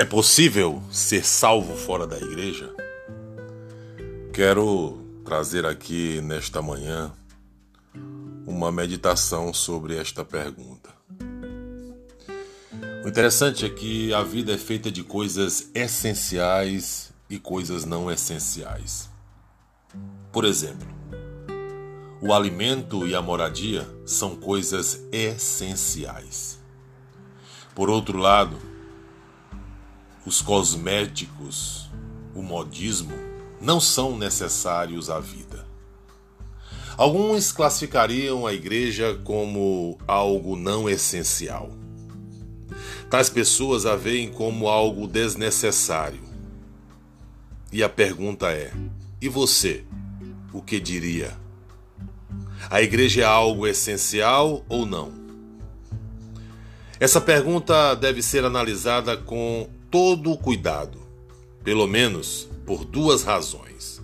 É possível ser salvo fora da igreja? Quero trazer aqui nesta manhã uma meditação sobre esta pergunta. O interessante é que a vida é feita de coisas essenciais e coisas não essenciais. Por exemplo, o alimento e a moradia são coisas essenciais. Por outro lado, os cosméticos, o modismo, não são necessários à vida. Alguns classificariam a igreja como algo não essencial. Tais pessoas a veem como algo desnecessário. E a pergunta é: e você? O que diria? A igreja é algo essencial ou não? Essa pergunta deve ser analisada com todo o cuidado, pelo menos por duas razões.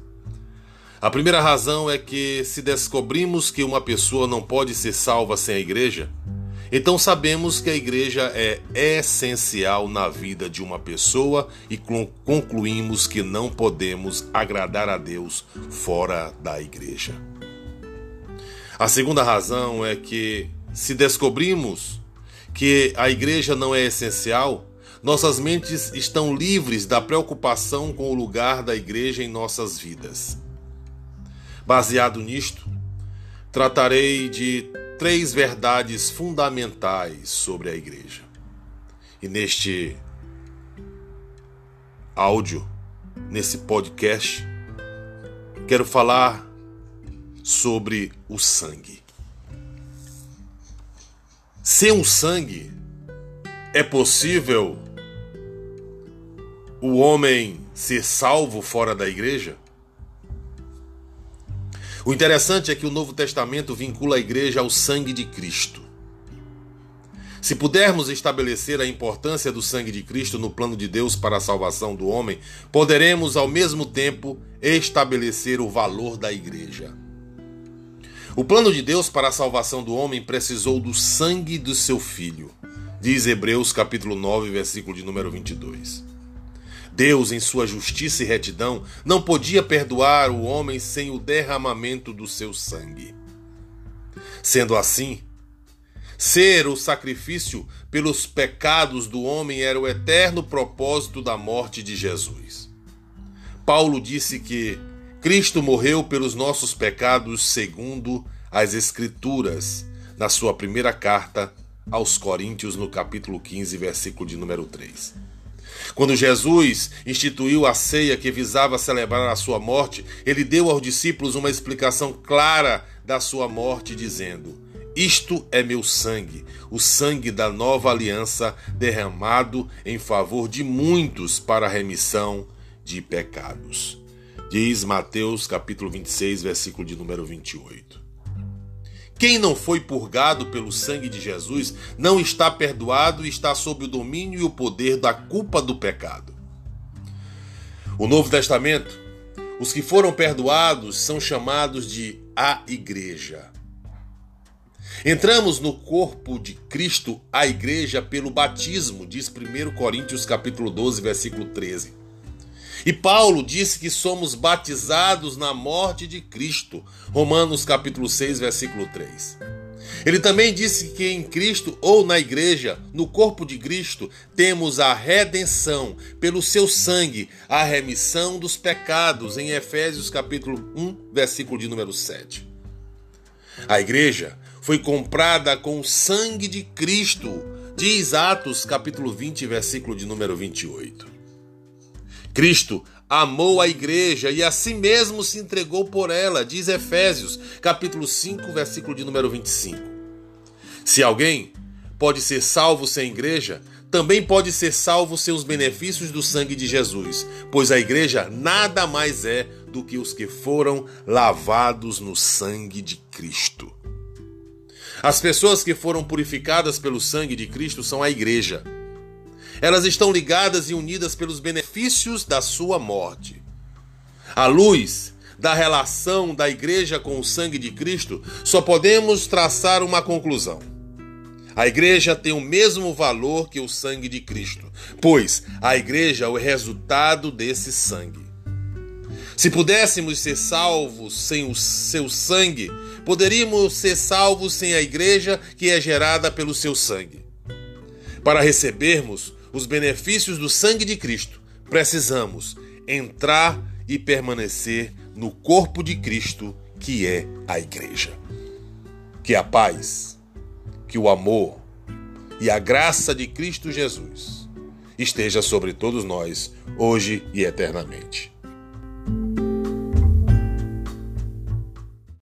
A primeira razão é que, se descobrimos que uma pessoa não pode ser salva sem a igreja, então sabemos que a igreja é essencial na vida de uma pessoa e concluímos que não podemos agradar a Deus fora da igreja. A segunda razão é que, se descobrimos que a igreja não é essencial, nossas mentes estão livres da preocupação com o lugar da igreja em nossas vidas. Baseado nisto, tratarei de três verdades fundamentais sobre a igreja. E neste áudio, nesse podcast, quero falar sobre o sangue. Sem o sangue, é possível o homem ser salvo fora da igreja? O interessante é que o Novo Testamento vincula a igreja ao sangue de Cristo. Se pudermos estabelecer a importância do sangue de Cristo no plano de Deus para a salvação do homem, poderemos ao mesmo tempo estabelecer o valor da igreja. O plano de Deus para a salvação do homem precisou do sangue do seu filho, diz Hebreus capítulo 9, versículo de número 22. Deus, em sua justiça e retidão, não podia perdoar o homem sem o derramamento do seu sangue. Sendo assim, ser o sacrifício pelos pecados do homem era o eterno propósito da morte de Jesus. Paulo disse que Cristo morreu pelos nossos pecados segundo as Escrituras, na sua primeira carta aos Coríntios, no capítulo 15, versículo de número 3. Quando Jesus instituiu a ceia que visava celebrar a sua morte, ele deu aos discípulos uma explicação clara da sua morte, dizendo: Isto é meu sangue, o sangue da nova aliança, derramado em favor de muitos para a remissão de pecados. Diz Mateus capítulo 26, versículo de número 28. Quem não foi purgado pelo sangue de Jesus não está perdoado e está sob o domínio e o poder da culpa do pecado. O Novo Testamento, os que foram perdoados são chamados de a igreja. Entramos no corpo de Cristo, a igreja, pelo batismo, diz 1 Coríntios capítulo 12, versículo 13. E Paulo disse que somos batizados na morte de Cristo. Romanos capítulo 6, versículo 3. Ele também disse que em Cristo ou na igreja, no corpo de Cristo, temos a redenção pelo seu sangue, a remissão dos pecados, em Efésios capítulo 1, versículo de número 7. A igreja foi comprada com o sangue de Cristo, diz Atos capítulo 20, versículo de número 28. Cristo amou a igreja e a si mesmo se entregou por ela, diz Efésios, capítulo 5, versículo de número 25. Se alguém pode ser salvo sem igreja, também pode ser salvo sem os benefícios do sangue de Jesus, pois a igreja nada mais é do que os que foram lavados no sangue de Cristo. As pessoas que foram purificadas pelo sangue de Cristo são a igreja. Elas estão ligadas e unidas pelos benefícios da sua morte. À luz da relação da igreja com o sangue de Cristo, só podemos traçar uma conclusão. A igreja tem o mesmo valor que o sangue de Cristo, pois a igreja é o resultado desse sangue. Se pudéssemos ser salvos sem o seu sangue, poderíamos ser salvos sem a igreja que é gerada pelo seu sangue. Para recebermos os benefícios do sangue de Cristo, precisamos entrar e permanecer no corpo de Cristo, que é a igreja. Que a paz, que o amor e a graça de Cristo Jesus esteja sobre todos nós, hoje e eternamente.